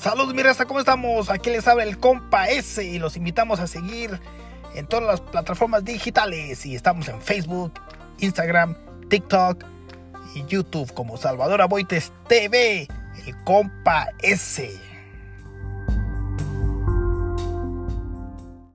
Saludos, mi raza, ¿cómo estamos? Aquí les habla el compa S y los invitamos a seguir en todas las plataformas digitales. Y estamos en Facebook, Instagram, TikTok y YouTube como Salvador Aboites TV, el compa S.